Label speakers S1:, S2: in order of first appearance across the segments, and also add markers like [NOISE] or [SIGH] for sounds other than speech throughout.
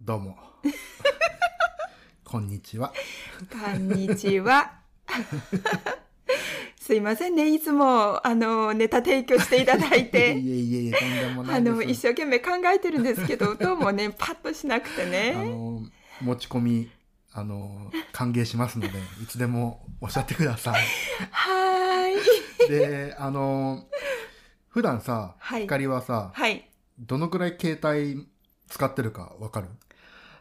S1: どうも。[LAUGHS] こんにちは。
S2: こんにちは。[LAUGHS] すいませんね。いつも、あの、ネタ提供していただい [LAUGHS]
S1: いえ
S2: て、
S1: いえいえ、とんでもない。
S2: あの、一生懸命考えてるんですけど、どうもね、パッとしなくて
S1: あ
S2: ね。
S1: の、持ち込み、あの、歓迎しますので、いつでもおっしゃってください。
S2: はーい。
S1: で、あの、普段さ、
S2: はい
S1: 光はさ、
S2: はい。
S1: どのくらい携帯使ってるかわかる？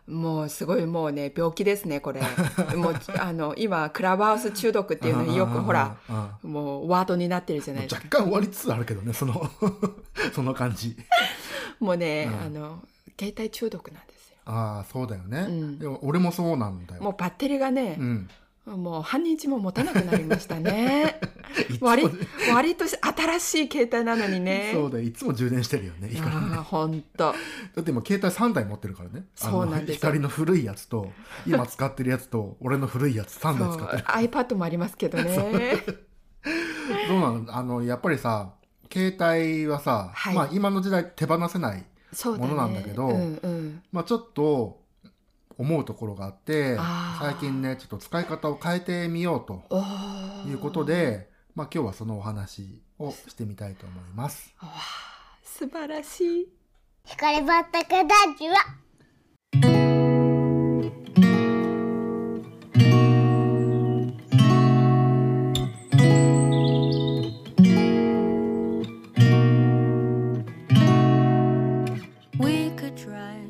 S2: もうすごいもうね、病気ですね、これ。[LAUGHS] もう、あの、今、クラブハウス中毒っていうのによくほら、もうワードになってるじゃないですか。
S1: 若干終わりつつあるけどね、その、[LAUGHS] その感じ。
S2: もうね、
S1: うん
S2: あの、携帯中毒なんですよ。
S1: ああ、そうだよね。
S2: うん
S1: でも俺もそうなんだよ。
S2: もうバッテリーがね
S1: う、ん。
S2: もう半日も持たなくなりましたね。[LAUGHS] 割割と新しい携帯なのにね。
S1: そうだよ。いつも充電してるよね。いいからね
S2: ああ、ほんと。
S1: だって今携帯3台持ってるからね。
S2: そうなんですよ
S1: 光の古いやつと、今使ってるやつと、俺の古いやつ3
S2: そう
S1: 台使ってる。
S2: iPad もありますけどね。
S1: そうなのあの、やっぱりさ、携帯はさ、
S2: はい
S1: まあ今の時代手放せない。ものなんだけど
S2: うんうん。
S1: まあちょっと思うところがあって最近ね、ちょっと使い方を変えてみようということ。で、まあ今日はそのお話をしてみたいと思います。
S2: 素晴らしい。
S3: 光ばったかだちは。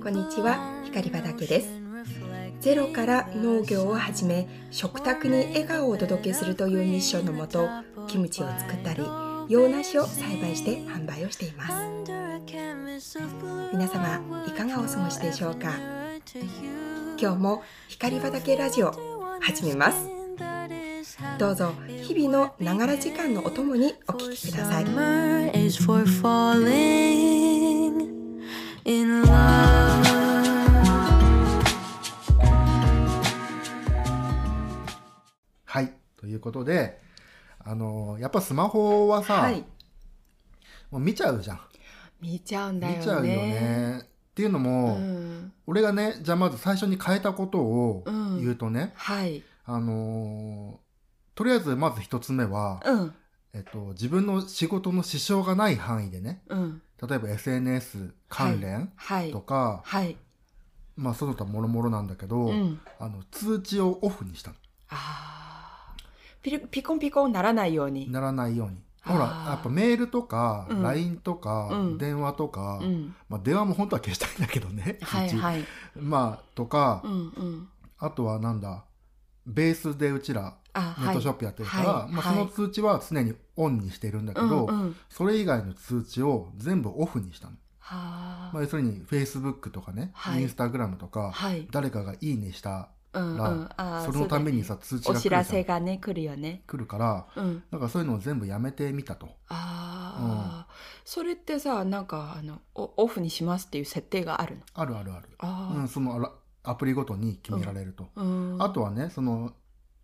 S2: こんにちは光畑ですゼロから農業を始め、食卓に笑顔をお届けするというミッションのもと、キムチを作ったり、洋梨を栽培して販売をしています。皆様、いかがお過ごしでしょうか？今日も光畑ラジオ始めます。どうぞ日々のながら時間のお供にお聞きください。
S1: ということで、あの、やっぱスマホはさ、
S2: はい。
S1: もう見ちゃうじゃん。
S2: 見ちゃうんだよね。
S1: 見ちゃうよね。っていうのも、
S2: うん。
S1: 俺がね、じゃあまず最初に変えたことを
S2: うん
S1: 言うとね、
S2: はい。
S1: あのーとりあえずまず一つ目は、
S2: うん。
S1: えっと、自分の仕事の支障がない範囲でね、
S2: うん。
S1: 例えば SNS 関連
S2: はい。
S1: とか、
S2: はい。
S1: まあその他もろもろなんだけど、
S2: うん。
S1: あの、通知をオフにしたの。
S2: ピリピコンピコンならないように。
S1: ならないように。ほら、やっぱメールとか、
S2: うん
S1: LINE とか、
S2: うん
S1: 電話とか、
S2: うん。
S1: まあ電話も本当は消したいんだけどね。通知
S2: はいはい。
S1: まあ、とか。あとはなんだ、ベースでうちら
S2: あ、
S1: ネットショップやってるから、まあ、その通知は常にオンにしてるんだけど。それ以外の通知を全部オフにしたの。
S2: は
S1: まあ、要するに Facebook とかね、
S2: はい
S1: Instagram と
S2: あ。
S1: か、
S2: はい。
S1: 誰かがいいねした
S2: うんうん。あー
S1: そのためにさ、通知が来る
S2: お知らせがね、来るよね。
S1: 来るから、
S2: うん。
S1: なんかそういうのを全部やめてみたと。
S2: ああ、それってさ、なんか、あの、おオフにしますっていう設定があるの？
S1: あるあるある。
S2: あ
S1: うん、そのあらアプリごとに決められると。
S2: あ。うん。
S1: あとはね、その、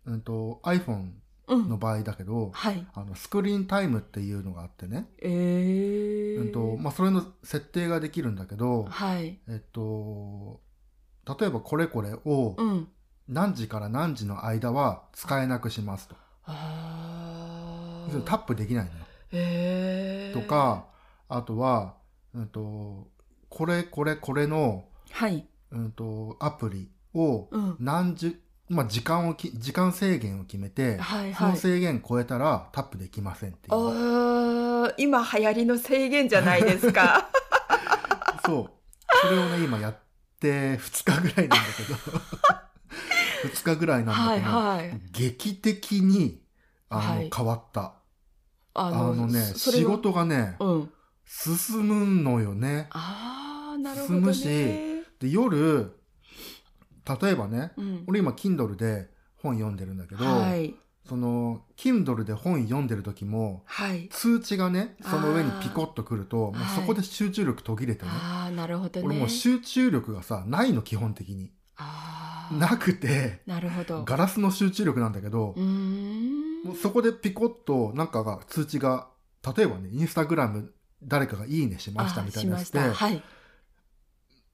S1: うんと、iPhone
S2: うん、
S1: の場合だけど、
S2: はい。
S1: あのスクリーンタイムっていうのがあってね、
S2: ええ
S1: うんとまあ、それの設定ができるんだけど、
S2: はい。
S1: えっと、例えばこれこれを
S2: うん。
S1: 何時から何時の間は使えなくしますと。
S2: あ
S1: タップできないのよ。
S2: ええ
S1: と。か、あとは、うんと、これこれこれの、
S2: はい。
S1: うんと、アプリを
S2: うん。
S1: 何時、まあ、時間をき、時間制限を決めて、
S2: はいはい。
S1: その制限超えたらタップできませんっていう。
S2: 今流行りの制限じゃないですか。[LAUGHS]
S1: そう。それをね、今やって2日ぐらいなんだけど、2日ぐらいなんだ
S2: はい
S1: けど、
S2: はい。
S1: 劇的に、あの、
S2: はい
S1: 変わった。
S2: あ
S1: あのね、仕事がね、
S2: うん。
S1: 進むのよね。
S2: ああ、なるほど、ね。
S1: 進むしで、夜、例えばね、
S2: うん。
S1: 俺今 Kindle で本読んでるんだけど、
S2: はい。
S1: その、Kindle で本読んでる時も、
S2: はい。
S1: 通知がね、その上にピコッとくると、もう
S2: はい
S1: そこで集中力途切れてね。
S2: ああ、なるほどね。
S1: 俺もう集中力がさ、ないの基本的に。
S2: ああ。
S1: なくて、
S2: なるほど。
S1: ガラスの集中力なんだけど
S2: う、ーん。
S1: そこでピコッとなんかが通知が、例えばね、インスタグラム誰かがいいねしましたみたいな
S2: しました。はい。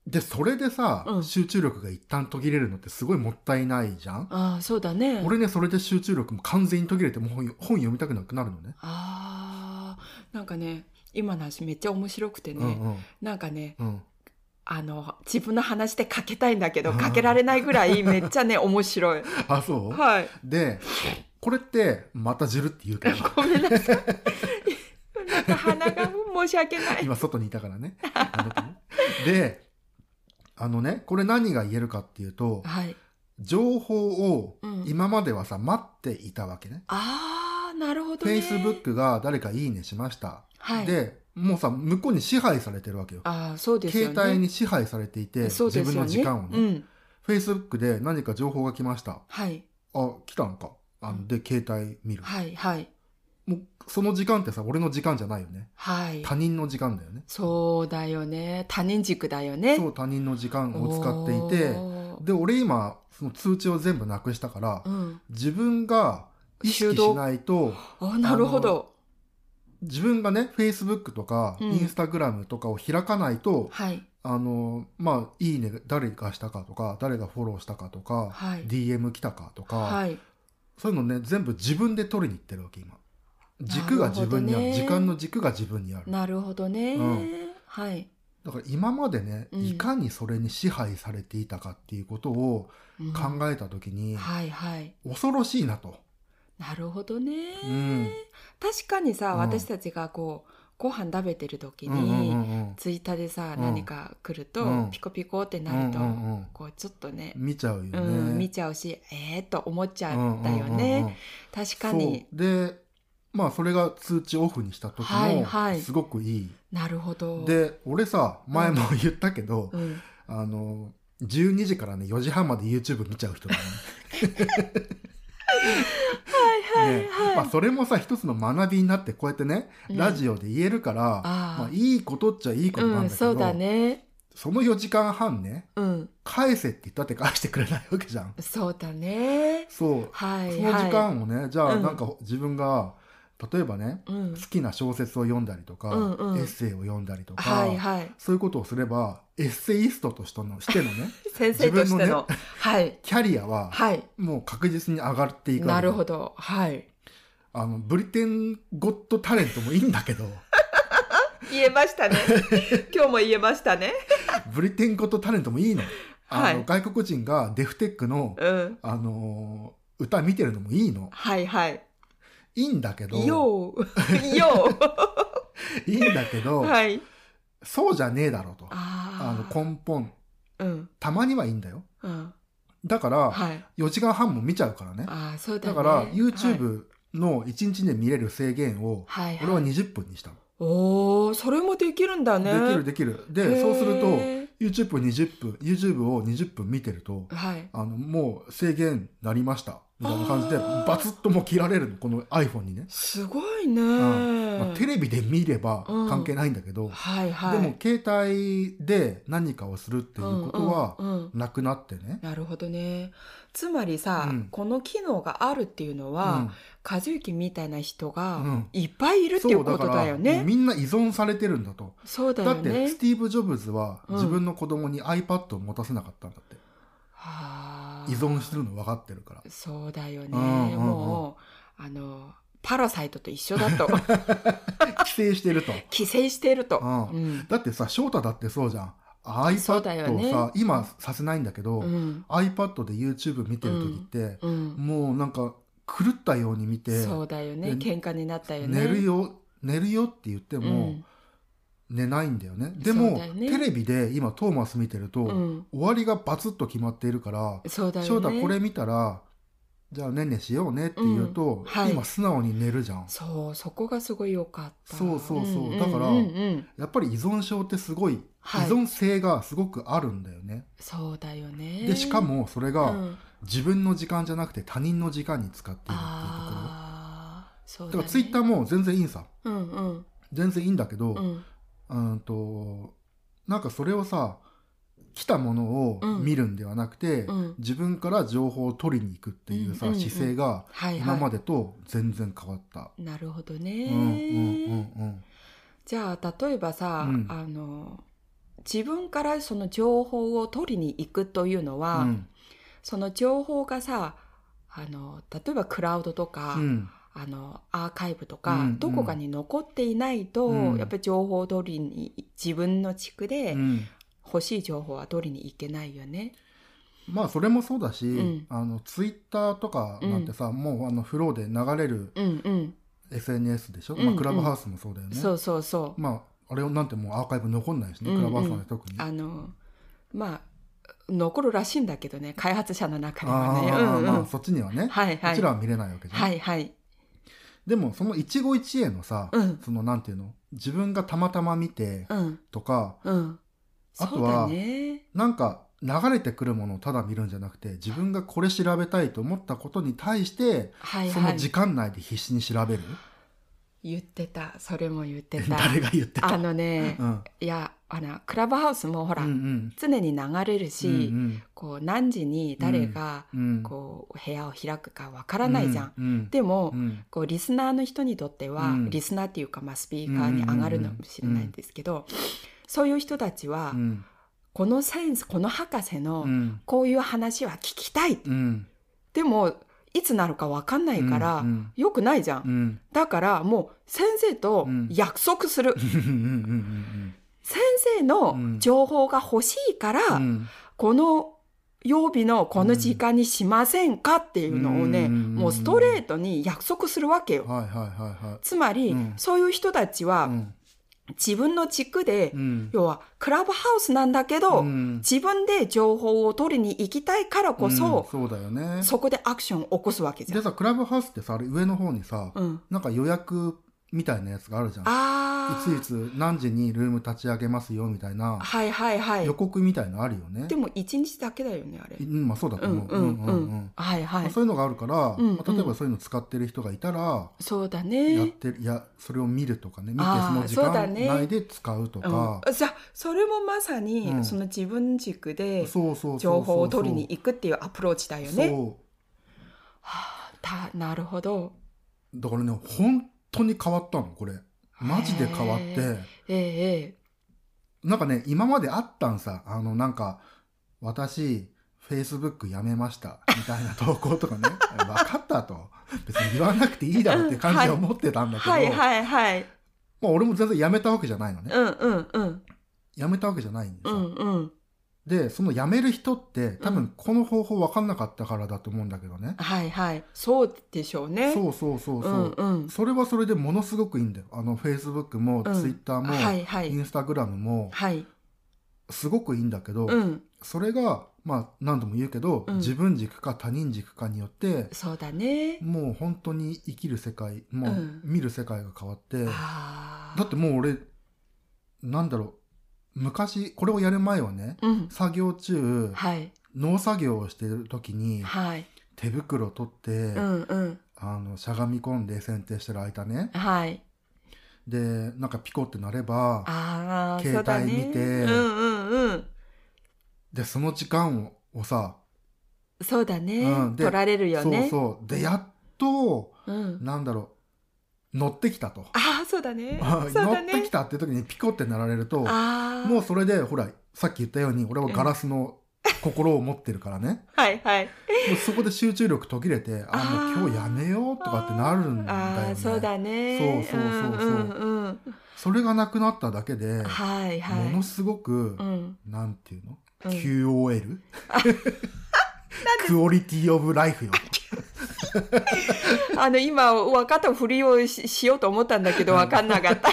S1: でそれでさ、
S2: うん。
S1: 集中力が一旦途切れるのってすごいもったいないじゃん、
S2: ああそうだね。
S1: 俺ねそれで集中力も完全に途切れてもう本本読みたくなくなるのね。
S2: あー。なんかね今の話めっちゃ面白くてね、
S1: うんうん。
S2: なんかね
S1: うん
S2: あの自分の話でかけたいんだけどかけられないぐらいめっちゃね面白い。[LAUGHS]
S1: あそう、
S2: はい。
S1: でこれってまたじるって言うけど。[LAUGHS]
S2: ごめんなさい。なんか鼻が申し訳ない。
S1: 今外にいたからね。あの時ね。であのねこれ何が言えるかっていうと
S2: はい。
S1: 情報を
S2: うん。
S1: 今まではさ待っていたわけね、
S2: ああなるほどね。
S1: Facebook が誰かいいねしました、
S2: はい。
S1: でもうさ向こうに支配されてるわけよ。
S2: ああそうですよね。
S1: 携帯に支配されていて、
S2: ね。
S1: 自分の時間をね、
S2: うん。
S1: Facebook で何か情報が来ました。
S2: はい。
S1: あ来たのか。あので携帯見る、
S2: はいはい。
S1: もうその時間ってさ俺の時間じゃないよね。
S2: はい。
S1: 他人の時間だよね。
S2: そうだよね。他人軸だよね。
S1: そう他人の時間を使っていてで俺今その通知を全部なくしたから、
S2: うん。
S1: 自分が意識しないと [LAUGHS]
S2: あなるほど
S1: 自分がね Facebook とか
S2: うん。
S1: Instagram とかを開かないと、
S2: はい。
S1: あのまあいいね誰がしたかとか誰がフォローしたかとか、
S2: はい。
S1: DM 来たかとか、
S2: はい。
S1: そういうのね全部自分で取りに行ってるわけ今。軸が自分にある。
S2: なるね
S1: 時間の軸が自分にある。
S2: なるほどね、
S1: うん。
S2: はい、
S1: だから今までね、
S2: うん。
S1: いかにそれに支配されていたかっていうことを
S2: うん。
S1: 考えた時に、
S2: はいはい。
S1: 恐ろしいなと、
S2: なるほどね、
S1: うん。
S2: 確かにさ、
S1: うん。
S2: 私たちがこうご飯食べてる時
S1: うんうん
S2: に、
S1: うんうん。
S2: ツイッターでさ、
S1: うん。
S2: 何か来ると、
S1: うん。
S2: ピコピコってなると、
S1: うんうんうん。
S2: こうちょっとね、
S1: 見ちゃうよね、
S2: うん、見ちゃうしえー、と思っちゃうんだよね、
S1: うんうんうんうん。
S2: 確かに。
S1: でまあそれが通知オフにした時
S2: はいはい。
S1: もすごくいい、
S2: なるほど。
S1: で俺さ前も言ったけど、
S2: うん、
S1: あの12時からね4時半まで YouTube 見ちゃう人だね [LAUGHS]
S2: はい
S1: ね。まあ、それもさ一つの学びになってこうやってね、
S2: うん。
S1: ラジオで言えるから
S2: あー。
S1: まあ、いいことっちゃいいことなん
S2: うん、
S1: だけど、
S2: そうだね。
S1: その4時間半ね
S2: うん。
S1: 返せって言ったって返してくれないわけじゃん。
S2: そうだね。
S1: そう。
S2: はい。
S1: その時間をね、じゃあ
S2: うん。
S1: なんか自分が例えばね
S2: うん。
S1: 好きな小説を読んだりとか、
S2: うんうん。
S1: エッセイを読んだりとか、
S2: はいはい。
S1: そういうことをすればエッセイストとしてのしてのね [LAUGHS]
S2: 先生としての。
S1: 自分の
S2: はい。
S1: キャリアは
S2: はい。
S1: もう確実に上がっていく
S2: なるほど。はい。
S1: あのブリテンゴットタレントもいいんだけど。[LAUGHS]
S2: 言えましたね。[LAUGHS] 今日も言えましたね。
S1: ブリテンゴットタレントもいいの,、あの
S2: はい
S1: 外国人がデフテックの、
S2: うん。
S1: あのー歌見てるのもいいの。
S2: はいはい
S1: いいんだけど。
S2: よ。うよ。[LAUGHS]
S1: いいんだけど、
S2: うはい。
S1: そうじゃねえだろうと。あ
S2: あ
S1: の根本。
S2: うん。
S1: たまにはいいんだよ。
S2: うん。
S1: だから
S2: はい。
S1: 4時間半も見ちゃうからね。
S2: ああそうだね。
S1: だから
S2: はい。
S1: YouTube の1日で見れる制限を
S2: はいはい。
S1: 俺は20分にしたの、
S2: おおそれもできるんだね。
S1: できるできる。
S2: へ
S1: で
S2: ー。
S1: そうすると YouTube20 分 YouTube を20分見てると
S2: はい。
S1: あのもう制限なりました。みたいな感じでバツッともう切られるのこの iPhone にね、
S2: すごいね、
S1: まあ、テレビで見れば関係ないんだけど、
S2: はいはい。
S1: でも携帯で何かをするっていうことは
S2: うんうんうん。
S1: なくなってね、
S2: なるほどね。つまりさ、
S1: うん。
S2: この機能があるっていうのは、和幸みたいな人
S1: う
S2: が
S1: ん。
S2: いっぱいいるっていうことだよ
S1: もう
S2: ね。
S1: みんな依存されてるんだと。
S2: そうだ
S1: だって
S2: よね
S1: ス。ティーブ・ジョブズは
S2: うん。
S1: 自分の子供に iPad を持たせなかったんだって、
S2: はあ。
S1: 依存してるの分かってるから。
S2: そうだよね。
S1: うんうんうん。
S2: もうあのパラサイトと一緒だと。[LAUGHS]
S1: 規制してると。
S2: 規制していると。
S1: うん。
S2: うん。
S1: だってさ翔太だってそうじゃん。iPad を
S2: ね。
S1: さ、今させないんだけど、
S2: うん、
S1: iPad で YouTube 見てる時って、
S2: うん、
S1: もうなんか狂ったように見て、
S2: そうだよね。
S1: で
S2: 喧嘩になったよね。
S1: 寝るよ寝るよって言っても、
S2: うん
S1: 寝ないんだよねでも
S2: ね
S1: テレビで今トーマス見てると、
S2: うん
S1: 終わりがバツッと決まっているから
S2: そうだよね。
S1: 翔太これ見たらじゃあねんねしようねって言うと、
S2: うんはい。
S1: 今素直に寝るじゃん。
S2: そうそこがすごい良かった。
S1: そうそうそう。ん
S2: ん
S1: だから
S2: うんうん。
S1: やっぱり依存症ってすごい、
S2: はい。
S1: 依存性がすごくあるんだよね。
S2: そうだよね。
S1: でしかもそれ
S2: う
S1: が
S2: ん。
S1: 自分の時間じゃなくて他人の時間に使っているっていうところ。
S2: ああ、そうだ、ね。
S1: だからツイッターも全然いいんさ。
S2: うんうん。
S1: 全然いいんだけど、
S2: うん。
S1: うんとなんかそれをさ来たものを
S2: うん。
S1: 見るんではなくて、
S2: うん。
S1: 自分から情報を取りに行くっていうさ、
S2: うんうんうん。
S1: 姿勢が
S2: はい
S1: 今ま
S2: は
S1: でと全然変わった。
S2: い。なるほど
S1: うん
S2: ね。
S1: うんうんうん。
S2: じゃあ例えばさ、
S1: うん。
S2: あの自分からその情報を取りに行くというのは、
S1: うん。
S2: その情報がさあの例えばクラウドとか、
S1: うん。
S2: あのアーカイブとか、
S1: うんうん。
S2: どこかに残っていないと、
S1: うん。
S2: やっぱり情報を取りに自分の地区で
S1: うん
S2: 欲しい情報は取りに行けないよね。
S1: まあそれもそうだし、
S2: ん。
S1: あのツイッターとかなんてさ、もうあのフローで流れる
S2: うんうん、
S1: SNS でしょ、
S2: うん
S1: まあ、クラブハウスもそうだよね、
S2: そうそうそう。
S1: まああれなんてもうアーカイブ残んないしね、
S2: うんうん。
S1: クラブハウスなんて特に。
S2: あのまあ残るらしいんだけどね開発者の中ではね。
S1: あー
S2: うんうん。
S1: まあそっちにはね、
S2: はいはい。
S1: こちらは見れないわけじゃん、
S2: はいはい。
S1: でもその一期一会のさ、
S2: うん。
S1: そのなんていうの？自分がたまたま見て
S2: うん。
S1: とか、
S2: うん。
S1: あとは
S2: ね。
S1: なんか流れてくるものをただ見るんじゃなくて自分がこれ調べたいと思ったことに対して、
S2: はいはい。
S1: その時間内で必死に調べる、
S2: 言ってた。それも言ってた。[LAUGHS]
S1: 誰が言ってた？
S2: あのね、
S1: うん。
S2: いやあのクラブハウスもほら、
S1: うんうん。
S2: 常に流れるし、
S1: うん
S2: こう何時に誰が
S1: うん。
S2: こう部屋を開くかわからないじゃん。
S1: うんうん。
S2: でも、
S1: うん。
S2: こうリスナーの人にとっては、
S1: うん。
S2: リスナーっていうか、まあ、スピーカーに上がるのかもしれないんですけど、そういう人たちは、
S1: うん。
S2: このセンスこの博士の
S1: うん。
S2: こういう話は聞きたい、
S1: うん。
S2: でもいつなるかわかんないから、
S1: うんうん。
S2: よくないじゃん、
S1: うん。
S2: だからもう先生と
S1: うん。
S2: 約束する、
S1: うんうん
S2: 先生の情報が欲しいから、
S1: うんうん。
S2: この曜日のこの時間にしませんかっていうのをね、
S1: うん。
S2: もうストレートに約束するわけよ。
S1: はいはいはいはい。
S2: つまり、
S1: うん。
S2: そういう人たちは、
S1: うん
S2: 自分の地区で、
S1: うん。
S2: 要はクラブハウスなんだけど、
S1: うん。
S2: 自分で情報を取りに行きたいからこそ、
S1: うんそうだよね。
S2: そこでアクションを起こすわけじゃん。
S1: でさクラブハウスってさあれ上の方にさ、
S2: うん、
S1: なんか予約みたいなやつがあるじゃん
S2: あ
S1: いついつ何時にルーム立ち上げますよみたいな
S2: あはいはいはい
S1: 予。告みたいのあるよね
S2: でも一日だけだよねあれ。
S1: うんまあそうだと
S2: うん
S1: 思う
S2: うんうん。
S1: うんうん
S2: はいはい。
S1: まあそういうのがあるから、
S2: うん
S1: まあ例えばそういうの使ってる人がいたら、
S2: そうだ
S1: やっ
S2: ね。
S1: てるいやそれを見るとかね見てその時間
S2: そうだね
S1: 内で使うとか
S2: うん、じゃあそれもまさに、
S1: うん
S2: その自分軸で情報を取りに行くっていうアプローチだよね。
S1: そ
S2: はあたなるほど。
S1: うだからね本当に変わったのこれ。マジで変わって。
S2: へええ
S1: なんかね今まであったんさあのなんか私フェイスブックやめましたみたいな投稿とかね。[LAUGHS] 分かったと。別に言わなくていいだろうって感じで思ってたん
S2: え
S1: だけど、
S2: はいはいはい。
S1: まあ、俺も全然やめたわけじゃないのね。
S2: うんうんうん。
S1: やめたわけじゃないんでさ、
S2: うんうん。
S1: でそのやめる人って多
S2: うん
S1: 分この方法分かんなかったからだと思うんだけどね、
S2: はいはい。そうでしょうね。
S1: そうそうそうそう、
S2: うんうん。
S1: それはそれでものすごくいいんだよあのフェイスブックも
S2: うん
S1: ツイッターも、
S2: はいはい
S1: インスタグラムも
S2: はい。
S1: すごくいいんだけど、
S2: うん。
S1: それがまあ何度も言うけど、
S2: うん
S1: 自分軸か他人軸かによって
S2: そうだね。
S1: もう本当に生きる世界もう
S2: うん
S1: 見る世界が変わって。だってもう俺なんだろう昔これをやる前はね
S2: うん。
S1: 作業中
S2: はい
S1: 農作業をしてる時に
S2: はい。
S1: 手袋取って、
S2: うんうん。
S1: あのしゃがみ込んで剪定してる間ね
S2: はい。
S1: でなんかピコってなれば携。帯見て
S2: うんうんうん。
S1: でその時間ををさ、
S2: そうだね。
S1: うんで
S2: 取られるよね。
S1: そうそうでやっと
S2: うん。
S1: なんだろう乗ってきたと、
S2: ああ、そうだね。
S1: 乗
S2: そうだね
S1: ってき。たって時にピコってなられると。もうそれでほらさっき言ったように俺はガラスの心を持ってるからね、[LAUGHS]
S2: はいはい。
S1: もうそこで集中力途切れてあもう今日やめようとかってなるんだよ
S2: あ
S1: ね
S2: あ、そうだね。
S1: そうそうそうそうん
S2: うんうん。
S1: それがなくなっただけで、
S2: はいはい。
S1: ものすごく、
S2: うん。
S1: なんていうの、
S2: うん
S1: QOL? クオリティオブライフよ。[LAUGHS] [LAUGHS]
S2: あの、今、分かったふりをししようと思ったんだけど、分かんなかった。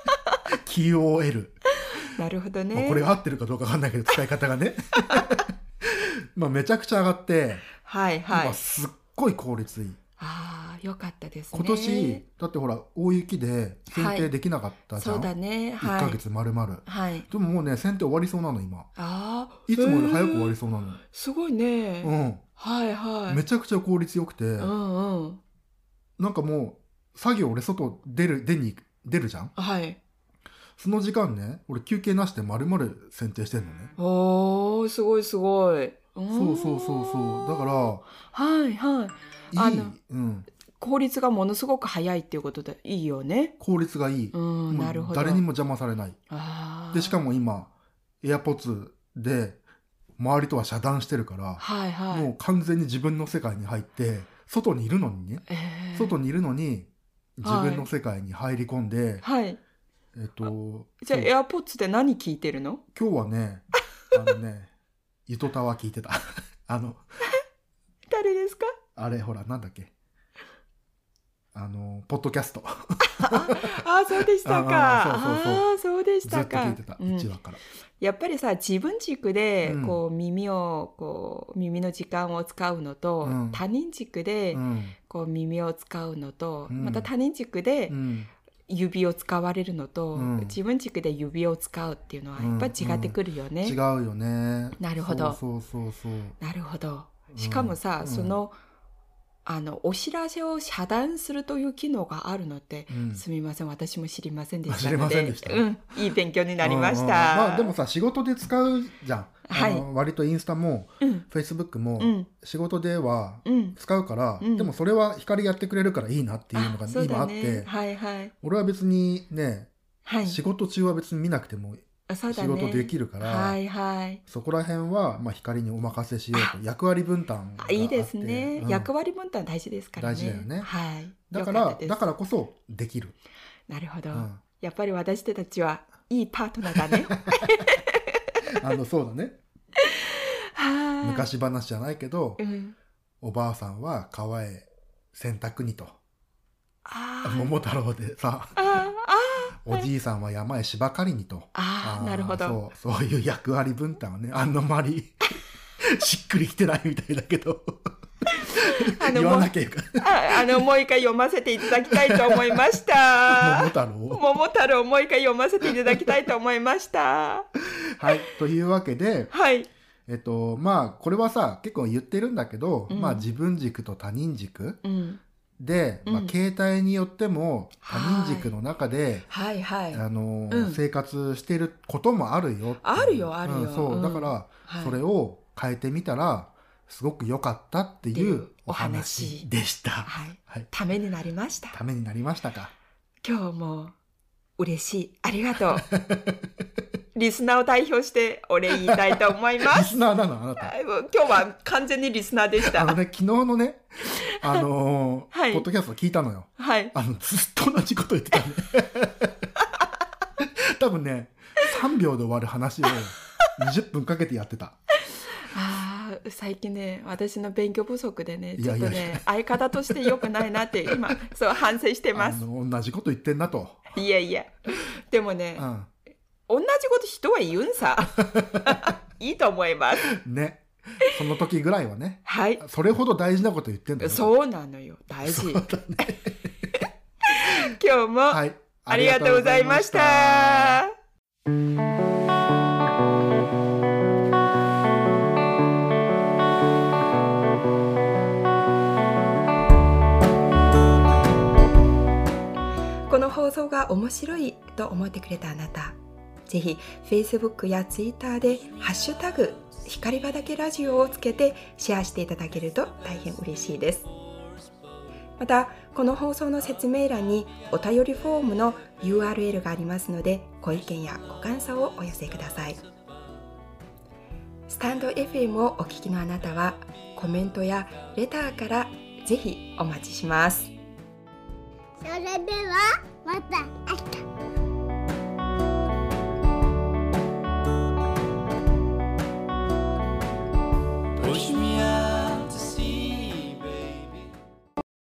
S2: [LAUGHS]
S1: QOL。
S2: なるほど
S1: まあ
S2: ね。
S1: これが合ってるかどうかわかんないけど、使い方がね。[LAUGHS] まあめちゃくちゃ上がって、
S2: はいはい
S1: 今。すっごい効率いい。
S2: ああ、よかったですね。
S1: 今年、だってほら、大雪で剪定できなかったじゃん？
S2: そうだね。
S1: 1
S2: はい。
S1: ヶ月丸々。
S2: はい。
S1: でももうね、剪定終わりそうなの、今。
S2: ああ。
S1: いつもより早く終わ
S2: り。
S1: りそうなの？
S2: すごいね。
S1: うん。
S2: はいはい。
S1: めちゃくちゃ効率よくて、
S2: うんうん。
S1: なんかもう、作業俺外出る、出に、出るじゃん？
S2: はい。
S1: その時間ね、俺休憩なしで丸々剪定してんのね。
S2: おー、すごいすごい。そ
S1: そうそうそうそう。だから、
S2: はいはい。あ
S1: いい
S2: の、
S1: うん、
S2: 効率がものすごく早いっていうことでいいよね。
S1: 効率がいい。
S2: うん、なるほど。
S1: 誰にも邪魔されない。で、しかも今、AirPods で周りとは遮断してるから、
S2: はいはい。
S1: もう完全に自分の世界に入って外にいるのにね、
S2: えー
S1: 外にいるのに自分の世界に入り込んで、
S2: はい。
S1: えっと
S2: じゃあ、
S1: そう
S2: エアポッツで何聞いてるの？
S1: 今日はね [LAUGHS] あのねゆとたわ聞いてた [LAUGHS] あの [LAUGHS]
S2: 誰ですか？
S1: あれほらなんだっけ？あのポッドキャスト。[LAUGHS]
S2: ああ、そうでしたか。
S1: ああそう
S2: でし
S1: ずったと
S2: か。
S1: 聞いてた、
S2: うん。
S1: 1話から。
S2: やっぱりさ、自分軸で
S1: うん、
S2: こう、耳を、こう、耳の時間を使うのと、
S1: うん。
S2: 他人軸で
S1: う、ん。
S2: こう、耳を使うのと、
S1: うん。
S2: また他人軸で
S1: うん。
S2: 指を使われるのと、
S1: うん。
S2: 自分軸で指を使うっていうのは、やっぱり違ってくるよね。
S1: 違うよね。
S2: なるほど。
S1: そうそうそうそう。
S2: なるほど。しかもさ、
S1: うん。
S2: その、あの、お知らせを遮断するという機能があるのって、
S1: うん。
S2: すみません、私も知りませんでした
S1: 知りませんでした。
S2: うん、いい勉強になりました。
S1: まあでもさ仕事で使うじゃん、
S2: はい。
S1: 割とインスタも
S2: うん、
S1: フェイスブックも
S2: うん。
S1: 仕事では
S2: うん。
S1: 使うから、
S2: うん。
S1: でもそれは光やってくれるからいいなっていうのが今あって。
S2: だね。はいはい。
S1: 俺は別にね、
S2: はい。
S1: 仕事中は別に見なくても仕。事できるから、
S2: はいはい。
S1: そこら辺はまあ光にお任せしようと役割分担があ
S2: いいですね、
S1: うん
S2: 役割分担大事ですからね。
S1: 大事だよね
S2: はい。
S1: だからだからこそできる、
S2: なるほど、
S1: うん
S2: やっぱり私たちはいいパートナーだね。[LAUGHS]
S1: あのそうだね
S2: はい。
S1: 昔話じゃないけど、
S2: うん。
S1: おばあさんは川へ洗濯にと桃太郎でさ
S2: あーあ
S1: おじいさんは山へ芝刈りにと。
S2: あー
S1: ー
S2: なるほど。
S1: そう、そういう役割分担はね、あんまり [LAUGHS] しっくりきてないみたいだけど、
S2: あの
S1: 言わなきゃいけない。
S2: ああの、もう一回読ませていただきたいと思いまし
S1: 桃
S2: た。
S1: 太郎。
S2: 桃太郎もう一回読ませていただきたいと思いました。
S1: はい。というわけで、
S2: はい。
S1: えっと、まあ、これはさ、結構言ってるんだけど、
S2: うん
S1: まあ、自分軸と他人軸
S2: うん。
S1: で、まあ
S2: う、ん
S1: 携帯によっても、他人軸の中で、
S2: はいはい。
S1: あの、
S2: うん
S1: 生活してることもあるよ
S2: あるよあるよ
S1: うんそうう。
S2: ん
S1: だから、
S2: はい
S1: それを変えてみたら、すごく良かったってい
S2: う
S1: うお
S2: 話
S1: でした。
S2: はい。
S1: はい。
S2: ためになりました。
S1: ためになりましたか？
S2: 今日も嬉しい。ありがとう。[LAUGHS] リスナーを代表してお礼言いたいと思いま
S1: リ
S2: す。[LAUGHS]
S1: スナーなの？あなた。
S2: あ今日は完全にリスナーでした。
S1: あのね、昨日のね、[LAUGHS] あのー
S2: はい
S1: ポッドキャスト聞いたのよ。
S2: はい。
S1: あの、ずっと同じこと言ってたね。[LAUGHS] 多分ね、3秒で終わる話を20分かけてやってた。
S2: ああ、最近ね、私の勉強不足でね、ちょっとね、相方として良くないなって今、そう反省してます。
S1: あの、同じこと言ってんなと。
S2: いやいや。でもね
S1: う、ん。
S2: 同じこと人は言うんさ。[LAUGHS] いいと思います。
S1: ね。その時ぐらいはね、
S2: はい。
S1: それほど大事なこと言ってんだよ。
S2: そうなのよ。大事。[LAUGHS] 今日も、
S1: はい。
S2: ありがとうございました。この放送が面白いと思ってくれたあなた、ぜひ Facebook や Twitter でハッシュタグ光畑ラジオをつけてシェアしていただけると大変嬉しいです。またこの放送の説明欄にお便りフォームの URL がありますのでご意見やご感想をお寄せください。スタンド FM をお聞きのあなたはコメントやレターからぜひお待ちします。
S3: それではまた明日。